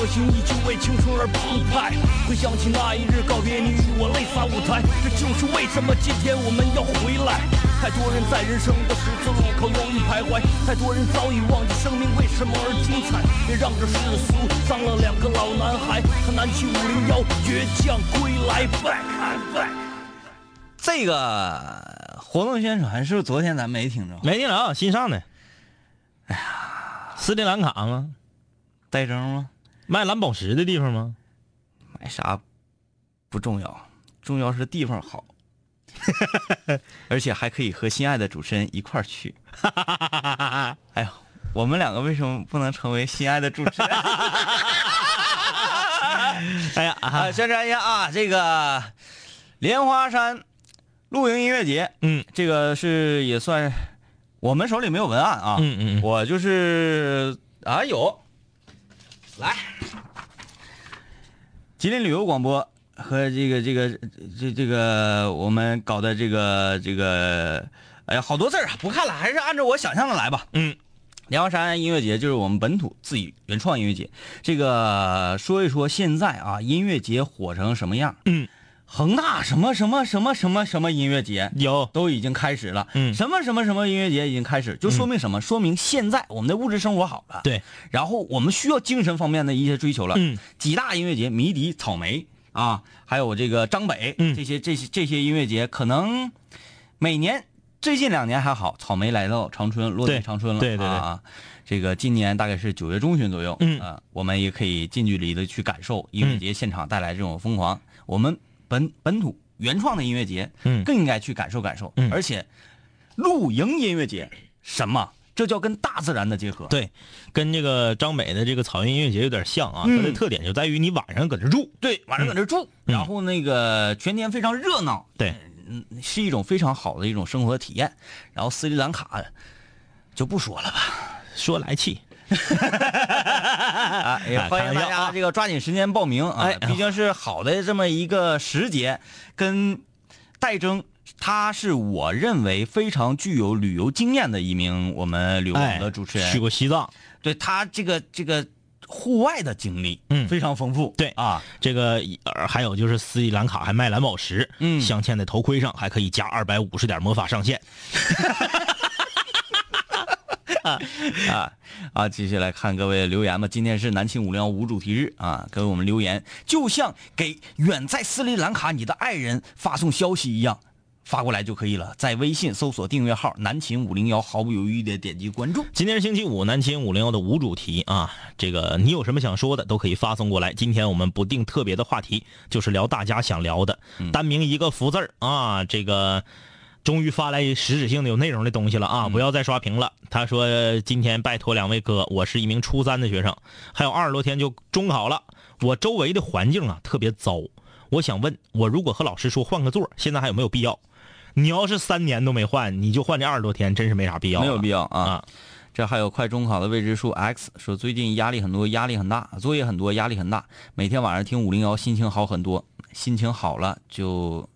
滚烫的心依旧为青春而澎湃。回想起那一日告别，你与我泪洒舞台，这就是为什么今天我们要回来。太多人在人生的十字路口犹豫徘徊，太多人早已忘记生命为什么而精彩。别让这世俗伤了两个老男孩，他南七五零幺倔强归来，back and back。这个活动宣传是不是昨天咱没听着？没听着，新上的。哎呀，斯里兰卡吗？带征吗？卖蓝宝石的地方吗？买啥不重要，重要是地方好，(laughs) 而且还可以和心爱的主持人一块儿去。(laughs) 哎呀，我们两个为什么不能成为心爱的主持人？(laughs) 哎呀，啊，宣传一下啊，这个莲花山露营音乐节，嗯，这个是也算我们手里没有文案啊，嗯嗯嗯我就是啊有，来，吉林旅游广播和这个这个这这个我们搞的这个这个，哎呀，好多字啊，不看了，还是按照我想象的来吧。嗯，莲花山音乐节就是我们本土自己原创音乐节。这个说一说现在啊，音乐节火成什么样？嗯，恒大什么什么什么什么什么音乐节有都已经开始了。嗯什么什么什么音乐节已经开始，就说明什么？说明现在我们的物质生活好了。对，然后我们需要精神方面的一些追求了。嗯，几大音乐节，迷笛、草莓啊，还有这个张北，嗯这些这些这些音乐节，可能每年最近两年还好，草莓来到长春，落地长春了。对对对啊，这个今年大概是九月中旬左右，嗯啊，我们也可以近距离的去感受音乐节现场带来这种疯狂。我们本本土原创的音乐节，嗯更应该去感受感受。嗯而且露营音乐节什么这叫跟大自然的结合。对，跟这个张北的这个草原音乐节有点像啊。嗯它的特点就在于你晚上搁这住，对，晚上搁这住，然后那个全天非常热闹，对，嗯，是一种非常好的一种生活体验。然后斯里兰卡就不说了吧，说来气。(laughs) 啊，也哎欢迎大家这个抓紧时间报名啊！哎毕竟是好的这么一个时节，跟戴征。他是我认为非常具有旅游经验的一名我们旅游的主持人，哎去过西藏，对他这个这个户外的经历，嗯非常丰富。对啊，这个呃还有就是斯里兰卡还卖蓝宝石，嗯镶嵌在头盔上还可以加二百五十点魔法上限。(laughs) (laughs) 啊啊！继续来看各位留言吧。今天是南青五零幺无主题日啊，给我们留言，就像给远在斯里兰卡你的爱人发送消息一样，发过来就可以了。在微信搜索订阅号“南秦五零幺”，毫不犹豫的点击关注。今天是星期五，南秦五零幺的无主题啊，这个你有什么想说的都可以发送过来。今天我们不定特别的话题，就是聊大家想聊的，单名一个福字儿啊，这个。终于发来实质性的有内容的东西了啊！不要再刷屏了。他说：“今天拜托两位哥，我是一名初三的学生，还有二十多天就中考了。我周围的环境啊特别糟，我想问，我如果和老师说换个座，现在还有没有必要？你要是三年都没换，你就换这二十多天，真是没啥必要。没有必要啊。啊这还有快中考的未知数 X 说，最近压力很多，压力很大，作业很多，压力很大。每天晚上听五零幺，心情好很多。心情好了，就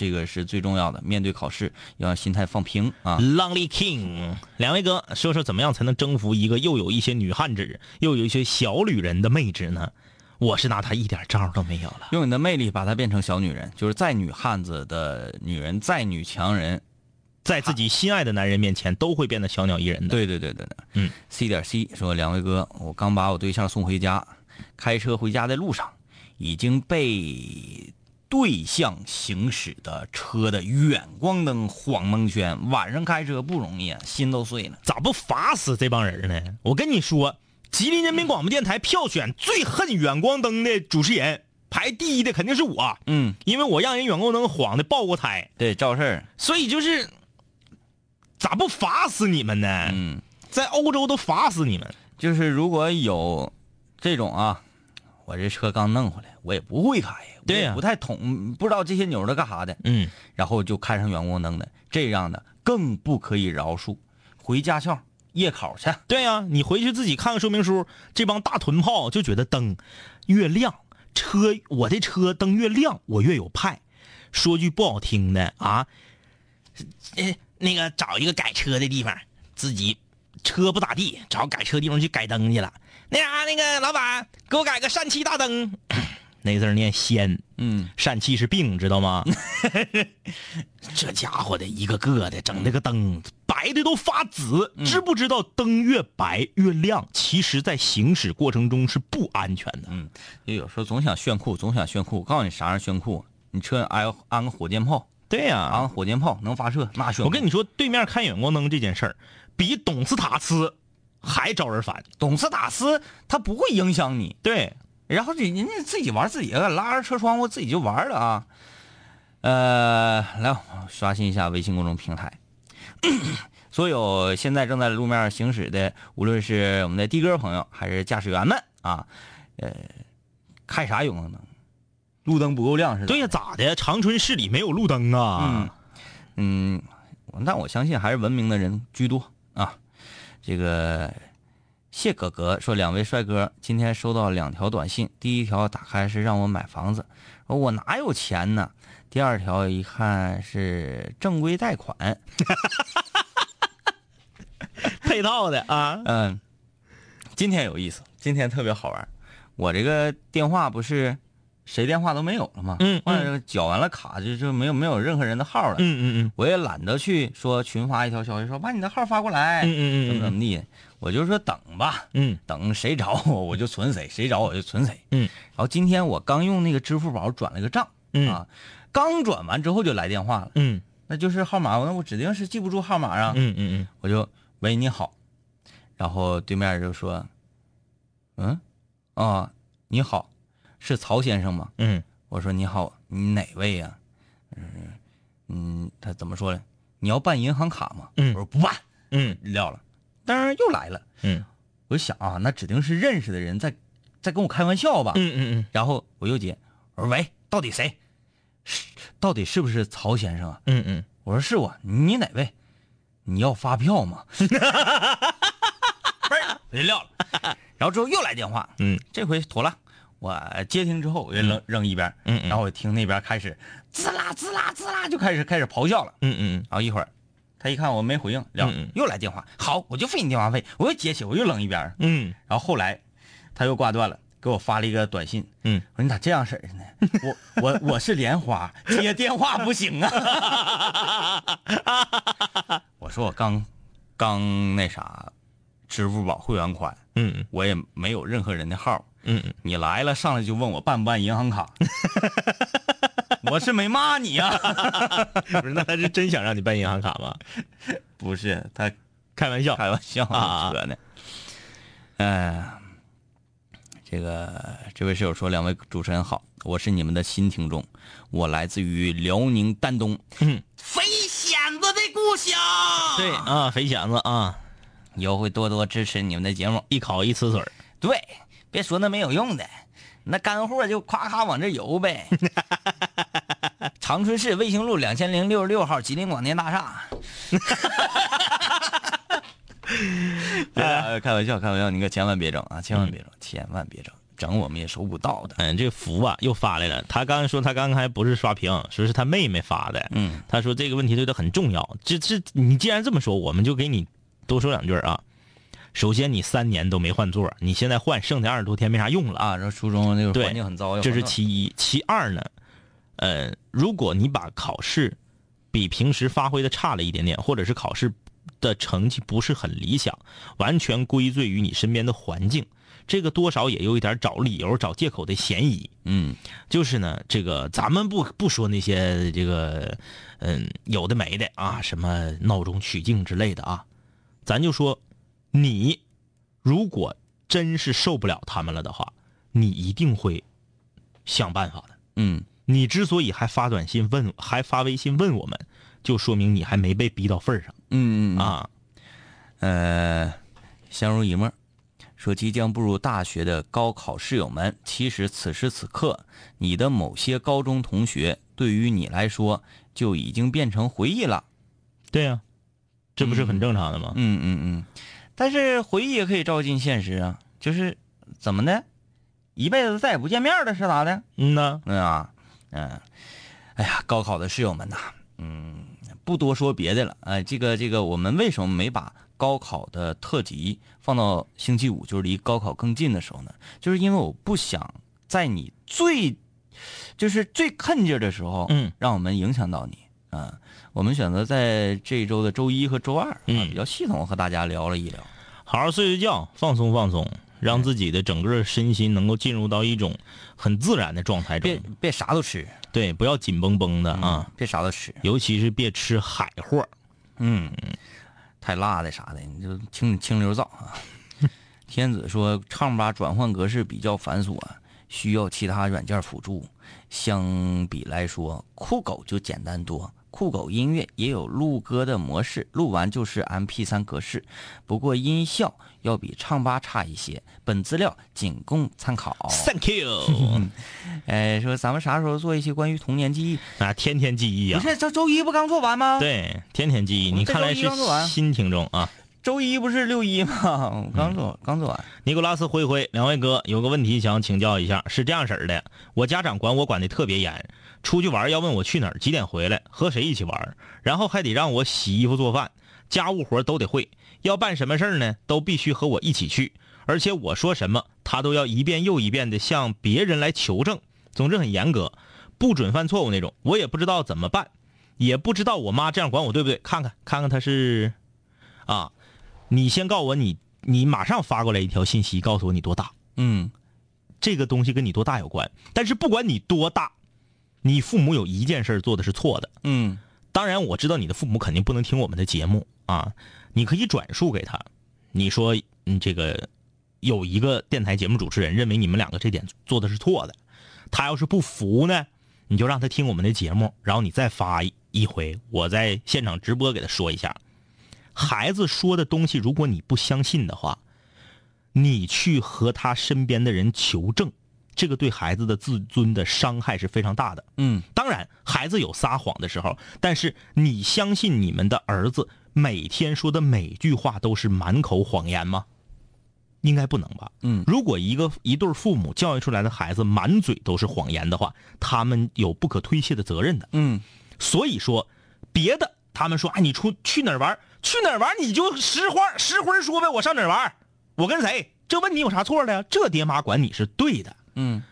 这个是最重要的。面对考试，要让心态放平啊。Lonely King，两位哥，说说怎么样才能征服一个又有一些女汉子，又有一些小女人的妹纸呢？我是拿她一点招都没有了。用你的魅力把她变成小女人，就是再女汉子的女人，再女强人，在自己心爱的男人面前，都会变得小鸟依人的。对对对对对，嗯，C 点 C 说，两位哥，我刚把我对象送回家，开车回家的路上，已经被对向行驶的车的远光灯晃蒙圈。晚上开车不容易啊，心都碎了。咋不罚死这帮人呢？我跟你说，吉林人民广播电台票选最恨远光灯的主持人，排第一的肯定是我，嗯，因为我让人远光灯晃的爆过胎，对，赵事儿，所以就是咋不罚死你们呢？嗯，在欧洲都罚死你们。就是如果有这种啊，我这车刚弄回来，我也不会开，对呀我不太懂，不知道这些钮儿都干啥的，嗯，然后就开上远光灯的，这样的更不可以饶恕。回驾校夜考去，对呀、你回去自己看看说明书。这帮大臀炮就觉得灯越亮，车我的车灯越亮，我越有派。说句不好听的啊，呃，那个找一个改车的地方，自己车不咋地，找改车地方去改灯去了。那啥，那个老板给我改个疝气大灯，那个字儿念仙，嗯，疝气是病，知道吗？(laughs) 这家伙的一个个的整那个灯白的都发紫，知不知道灯越白越亮，其实在行驶过程中是不安全的。嗯，就有时候总想炫酷，总想炫酷。我告诉你啥样炫酷？你车上安安个火箭炮，对呀、安个火箭炮能发射，那炫。我跟你说，对面看远光灯这件事儿，比董斯塔斯还招人烦。董斯塔斯他不会影响你，对，然后人人家自己玩自己的，拉着车窗户自己就玩了啊。呃，来我刷新一下微信公众平台，(clears throat) 所有现在正在路面行驶的，无论是我们的的哥朋友还是驾驶员们啊，呃，开啥远光灯？路灯不够亮是吧？对呀、咋的？长春市里没有路灯啊？嗯，但我相信还是文明的人居多啊。这个谢哥哥说，两位帅哥，今天收到两条短信，第一条打开是让我买房子，说我哪有钱呢？第二条一看是正规贷款，(laughs) 配套的啊。嗯，今天有意思，今天特别好玩。我这个电话不是谁电话都没有了吗？嗯嗯完了缴完了卡就就没有没有任何人的号了。嗯嗯我也懒得去说群发一条消息说把你的号发过来，嗯嗯嗯嗯怎么怎么地，我就说等吧，嗯等谁找我我就存谁，谁找我就存谁。嗯然后今天我刚用那个支付宝转了个账，嗯啊，刚转完之后就来电话了，嗯那就是号码，那我指定是记不住号码啊，嗯嗯嗯我就喂你好，然后对面就说，嗯，啊你好，是曹先生吗？嗯我说你好，你哪位呀、嗯嗯，他怎么说呢？你要办银行卡吗？嗯我说不办，嗯撂了。噔又来了。嗯我就想啊，那指定是认识的人在在跟我开玩笑吧。嗯嗯嗯然后我又接，我说喂，到底谁？是到底是不是曹先生啊？嗯嗯我说是我，你哪位？你要发票吗？(laughs) 不是，我就撂了。然后之后又来电话，嗯这回妥了。我接听之后，我就扔、扔一边，嗯嗯然后我听那边开始滋啦滋啦滋啦，就开始开始咆哮了。嗯嗯然后一会儿，他一看我没回应，撂了嗯嗯又来电话，好，我就付你电话费，我又接起，我又扔一边。嗯然后后来他又挂断了，给我发了一个短信，嗯，我说你咋这样式儿的呢？我我我是莲花，接电话不行啊。(laughs) 我说我刚刚那啥，支付宝会员款，嗯我也没有任何人的号，嗯嗯，你来了上来就问我办不办银行卡，(laughs) 我是没骂你呀、(laughs) 不是，那他是真想让你办银行卡吗？不是他开玩笑。开玩笑啊扯呢。嗯、这个这位室友说：“两位主持人好，我是你们的新听众，我来自于辽宁丹东，嗯，肥蚬子的故乡。对啊，肥蚬子啊，以后会多多支持你们的节目。一烤一呲水儿对，别说那没有用的，那干货就夸夸往这游呗。(laughs) 长春市卫星路两千零六十六号吉林广电大厦。(laughs) 哎，开玩笑，开玩笑，你可千万别整啊！千万别整，千万别整，整我们也收不到的。嗯，这个福啊又发来了。他刚刚说他刚才不是刷屏，说是他妹妹发的。嗯，他说这个问题对他很重要。这这，你既然这么说，我们就给你多说两句啊。首先，你三年都没换座，你现在换，剩下二十多天没啥用了。啊，然后初中那个环境很糟，要这是其一。其二呢，呃，如果你把考试比平时发挥的差了一点点，或者是考试的成绩不是很理想，完全归罪于你身边的环境，这个多少也有一点找理由、找借口的嫌疑。嗯就是呢，这个咱们不不说那些这个，嗯，有的没的啊，什么闹中取静之类的啊，咱就说，你如果真是受不了他们了的话，你一定会想办法的。嗯你之所以还发短信问，还发微信问我们，就说明你还没被逼到份儿上嗯嗯啊，啊。呃，相濡以沫说，即将步入大学的高考室友们，其实此时此刻，你的某些高中同学对于你来说就已经变成回忆了。对呀、这不是很正常的吗？嗯嗯嗯，但是回忆也可以照进现实啊，就是怎么的，一辈子再也不见面了是咋的？嗯呐，嗯啊，嗯，哎呀，高考的室友们呐，嗯，不多说别的了，哎、这个这个，我们为什么没把高考的特辑放到星期五，就是离高考更近的时候呢？就是因为我不想在你最，就是最困劲儿的时候，嗯，让我们影响到你啊。我们选择在这一周的周一和周二，啊，嗯比较系统和大家聊了一聊。好好睡睡觉，放松放松，让自己的整个身心能够进入到一种很自然的状态中别。别啥都吃对，不要紧绷绷的啊，，别啥都吃，尤其是别吃海货。嗯，太辣的啥的，你就清清流灶啊。(laughs) 天子说，唱吧转换格式比较繁琐，需要其他软件辅助。相比来说，酷狗就简单多。酷狗音乐也有录歌的模式，录完就是 MP3 格式，不过音效要比唱吧差一些。本资料仅供参考。Thank you (laughs) 哎，说咱们啥时候做一些关于童年记忆？啊，天天记忆啊，不是，这周一不刚做完吗？对，天天记忆。你看来是新听众啊。周一不是六一吗？我刚做，刚做完。尼古拉斯灰灰，两位哥有个问题想请教一下，是这样式儿的，我家长管我管的特别严，出去玩要问我去哪儿、几点回来、和谁一起玩，然后还得让我洗衣服、做饭，家务活都得会，要办什么事儿呢，都必须和我一起去，而且我说什么，他都要一遍又一遍的向别人来求证，总之很严格，不准犯错误那种，我也不知道怎么办，也不知道我妈这样管我对不对，看看看看他是，啊。你先告诉我你你马上发过来一条信息，告诉我你多大。嗯这个东西跟你多大有关。但是不管你多大，你父母有一件事做的是错的。嗯当然，我知道你的父母肯定不能听我们的节目啊，你可以转述给他。你说，嗯，这个有一个电台节目主持人认为你们两个这点做的是错的，他要是不服呢，你就让他听我们的节目，然后你再发一一回，我在现场直播给他说一下。孩子说的东西，如果你不相信的话，你去和他身边的人求证，这个对孩子的自尊的伤害是非常大的。嗯，当然，孩子有撒谎的时候，但是你相信你们的儿子每天说的每句话都是满口谎言吗？应该不能吧。嗯如果一个一对父母教育出来的孩子满嘴都是谎言的话，他们有不可推卸的责任的。嗯，所以说，别的他们说，哎，你出去哪儿玩？去哪儿玩你就实话实话说呗，我上哪儿玩？我跟谁？这问你有啥错的呀？这爹妈管你是对的。嗯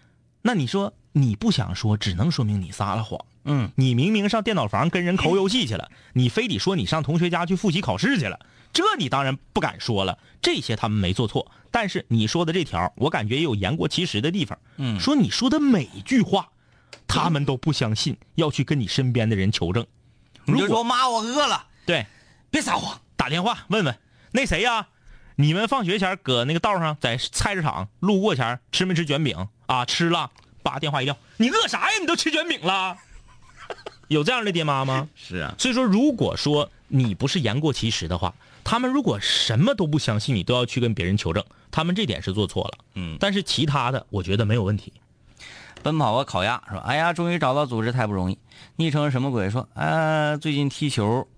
那你说你不想说，只能说明你撒了谎。嗯，你明明上电脑房跟人抠游戏去了，你非得说你上同学家去复习考试去了，这你当然不敢说了。这些他们没做错，但是你说的这条，我感觉也有言过其实的地方。嗯说你说的每句话，他们都不相信，要去跟你身边的人求证。如果你就说妈，我饿了，对，别撒谎。打电话问问那谁呀？你们放学前搁那个道上，在菜市场路过前吃没吃卷饼啊？吃了，叭电话一撂，你饿啥呀？你都吃卷饼了？(laughs) 有这样的爹妈吗？是啊，所以说，如果说你不是言过其实的话，他们如果什么都不相信你，都要去跟别人求证，他们这点是做错了。嗯但是其他的，我觉得没有问题。奔跑啊烤鸭说：“哎呀，终于找到组织，太不容易。”昵称什么鬼说：“啊，最近踢球，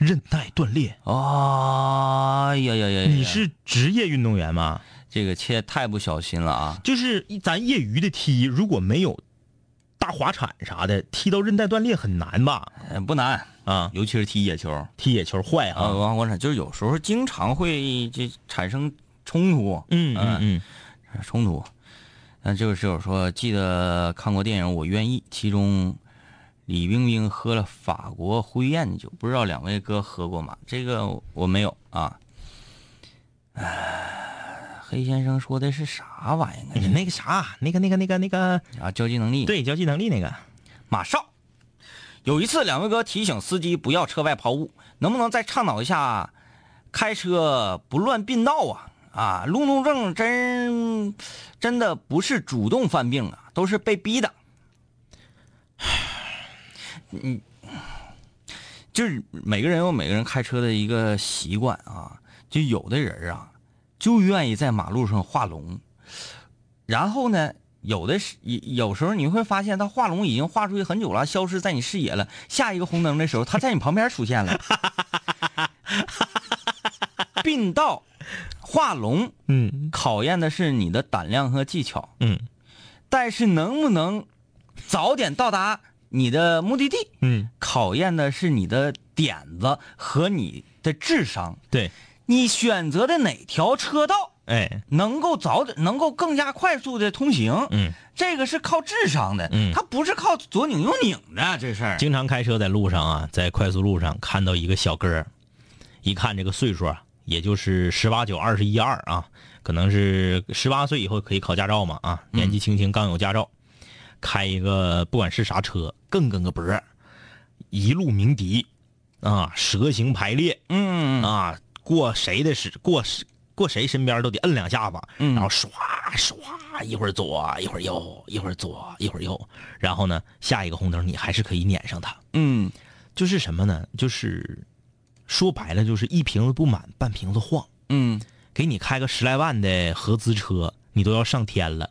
韧带断裂，哦，哎呀呀呀呀！你是职业运动员吗？这个切太不小心了啊！就是咱业余的踢，如果没有大滑铲啥的，踢到韧带断裂很难吧？呃不难，啊，尤其是踢野球踢野球坏啊，啊。王国产就是有时候经常会这产生冲突，嗯嗯嗯，冲突。那这位室友说，记得看过电影《我愿意》，其中李冰冰喝了法国灰宴酒，不知道两位哥喝过吗？这个我没有啊。唉，黑先生说的是啥玩意儿那个啥，那个那个那个那个，啊？交际能力。对，交际能力那个，马少。有一次，两位哥提醒司机不要车外抛物，能不能再倡导一下，开车不乱并道啊？啊，路怒症真真的不是主动犯病啊，都是被逼的。嗯，就是每个人有每个人开车的一个习惯啊，就有的人啊，就愿意在马路上画龙，然后呢，有的是有有时候你会发现他画龙已经画出去很久了，消失在你视野了。下一个红灯的时候，他在你旁边出现了。(laughs) 并道画龙嗯考验的是你的胆量和技巧，嗯但是能不能早点到达你的目的地，嗯，考验的是你的点子和你的智商。对，你选择的哪条车道哎，能够早点，能够更加快速的通行？嗯，这个是靠智商的，嗯它不是靠左拧右拧的这事儿。经常开车在路上啊，在快速路上看到一个小哥儿，一看这个岁数啊，也就是十八九、二十一二啊，可能是十八岁以后可以考驾照嘛啊，年纪轻轻刚有驾照，开一个不管是啥车，更跟个脖儿，一路鸣笛啊，蛇形排列嗯啊，过谁的时过过谁身边都得摁两下子，嗯然后唰唰一会儿左一会儿右，一会儿左一会儿右，然后呢下一个红灯你还是可以撵上它。嗯就是什么呢？就是说白了，就是一瓶子不满，半瓶子晃。嗯给你开个十来万的合资车，你都要上天了；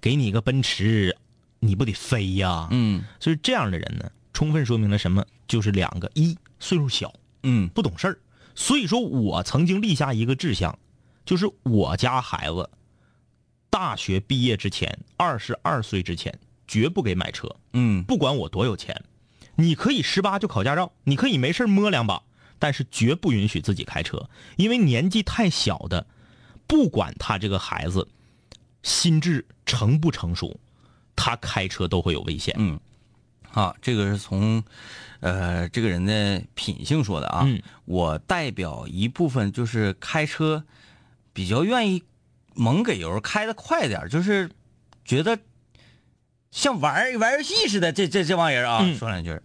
给你个奔驰，你不得飞呀？嗯所以这样的人呢，充分说明了什么？就是两个：一岁数小，嗯不懂事儿。所以说我曾经立下一个志向，就是我家孩子大学毕业之前，二十二岁之前，绝不给买车。嗯不管我多有钱，你可以十八就考驾照，你可以没事摸两把，但是绝不允许自己开车，因为年纪太小的，不管他这个孩子心智成不成熟，他开车都会有危险。嗯，啊，这个是从呃这个人的品性说的啊。嗯我代表一部分就是开车比较愿意猛给油，开的快点，就是觉得像玩儿玩游戏似的。这这这帮人啊，嗯说两句儿。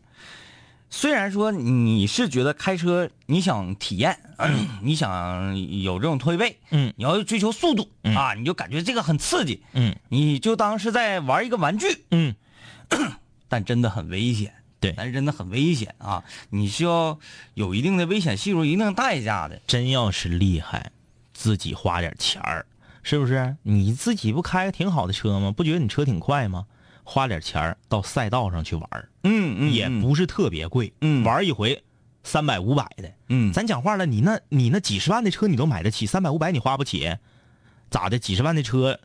虽然说你是觉得开车你想体验，(clears throat) 你想有这种推背，嗯你要追求速度、嗯啊，你就感觉这个很刺激，嗯你就当是在玩一个玩具，嗯，(clears throat) 但真的很危险。对但是真的很危险啊！你需要有一定的危险系数、一定代价的。真要是厉害，自己花点钱儿，是不是？你自己不开个挺好的车吗？不觉得你车挺快吗？花点钱儿到赛道上去玩儿，嗯嗯也不是特别贵，嗯玩一回三百五百的，嗯咱讲话了，你那你那几十万的车你都买得起，三百五百你花不起，咋的？几十万的车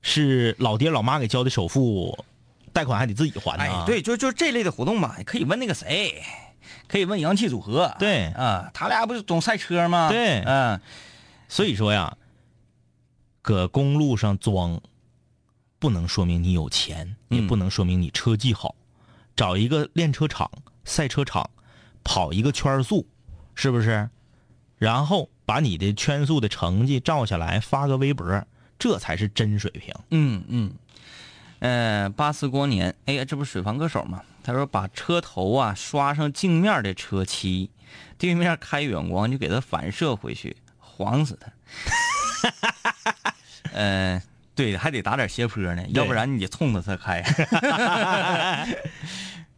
是老爹老妈给交的首付，贷款还得自己还呢。哎，对，就就这类的活动嘛，可以问那个谁，可以问洋气组合。对啊，他俩不是总赛车吗？对嗯，所以说呀，搁公路上装，不能说明你有钱，也嗯不能说明你车技好。找一个练车场、赛车场，跑一个圈速，是不是？然后把你的圈速的成绩照下来，发个微博，这才是真水平。嗯嗯，呃，八四光年，哎呀，这不是水房歌手吗？他说把车头啊刷上镜面的车漆，对面开远光就给它反射回去，晃死他。(laughs) 呃，对，还得打点斜坡呢，要不然你得冲着它开。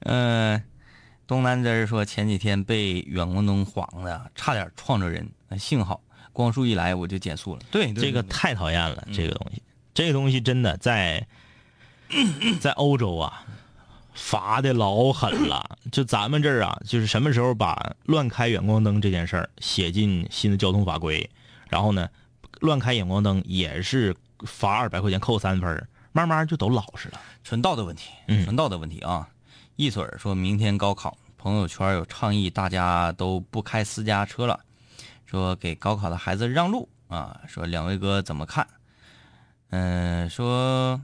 呃，(laughs) (laughs) 东南枝儿说前几天被远光灯晃的，差点撞着人，呃幸好光束一来我就减速了。对，对对这个太讨厌了，这个东西，这个东西真的在 (laughs) 在欧洲啊，罚的老狠了。就咱们这儿啊，就是什么时候把乱开远光灯这件事儿写进新的交通法规，然后呢，乱开远光灯也是罚二百块钱，扣三分儿，慢慢就都老实了。纯道德问题，嗯纯道德问题啊！一水儿说明天高考，朋友圈有倡议，大家都不开私家车了，说给高考的孩子让路啊。说两位哥怎么看？嗯、说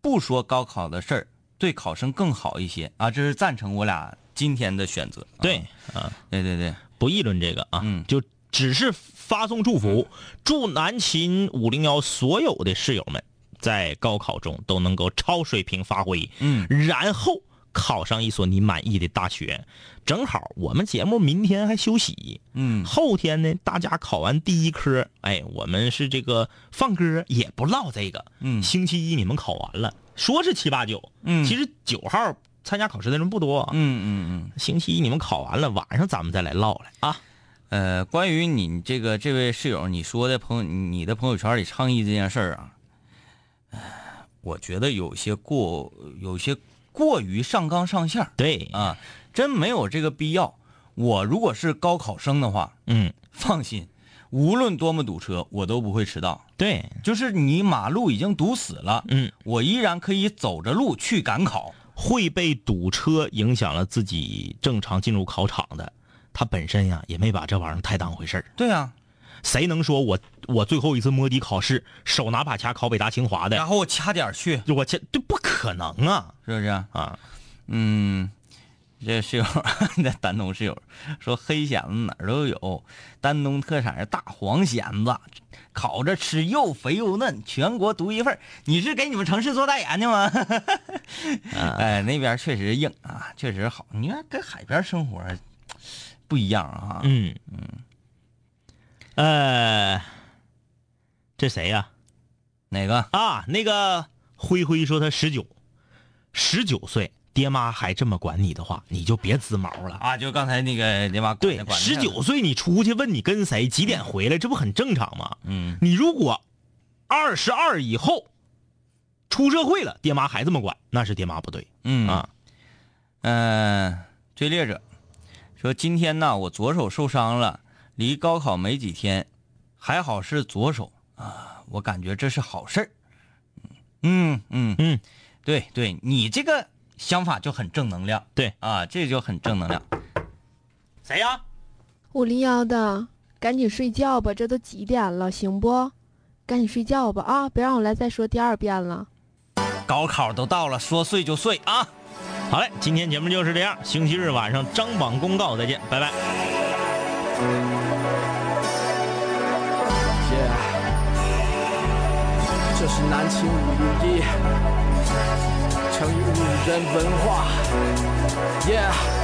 不说高考的事儿，对考生更好一些啊。这是赞成我俩今天的选择。啊对，啊，对对对，不议论这个啊，嗯就只是发送祝福，祝南秦五零幺所有的室友们在高考中都能够超水平发挥，嗯，然后考上一所你满意的大学。正好我们节目明天还休息，嗯后天呢，大家考完第一科，哎，我们是这个放歌也不唠这个，嗯星期一你们考完了，说是七八九，嗯其实九号参加考试的人不多，嗯嗯嗯。星期一你们考完了，晚上咱们再来唠来啊。呃，关于你这个这位室友你说的朋友，你的朋友圈里倡议这件事儿啊，唉我觉得有些过，有些过于上纲上线儿对，啊，真没有这个必要。我如果是高考生的话，嗯，(laughs) 放心，无论多么堵车，我都不会迟到。对，就是你马路已经堵死了，嗯，我依然可以走着路去赶考。会被堵车影响了自己正常进入考场的，他本身呀也没把这玩意儿太当回事儿。对啊，谁能说我我最后一次摸底考试手拿把掐考北大清华的，然后我掐点儿去，我掐这不可能啊是不是？啊！嗯，这室友，(laughs) 那丹东室友说黑蚬子哪儿都有，丹东特产是大黄蚬子，烤着吃又肥又嫩，全国独一份儿你是给你们城市做代言的吗？(laughs) 哎，那边确实硬啊，确实好。你看跟海边生活不一样啊。嗯嗯，呃，这谁呀、哪个？啊？那个灰灰说他十九，十九岁，爹妈还这么管你的话，你就别滋毛了。啊，就刚才那个爹妈管对十九岁你出去问你跟谁几点回来，这不很正常吗？嗯你如果二十二以后出社会了，爹妈还这么管，那是爹妈不对嗯啊。嗯，追猎者说：“今天呢，我左手受伤了，离高考没几天，还好是左手啊，我感觉这是好事儿。嗯嗯嗯，对对，你这个想法就很正能量。对啊，这就很正能量。谁呀？五零幺的，赶紧睡觉吧，这都几点了，行不？赶紧睡觉吧啊！别让我来再说第二遍了。高考都到了，说睡就睡啊。好嘞，今天节目就是这样，星期日晚上张榜公告再见，拜拜。这是南秦五零一，成语五人文化。Yeah。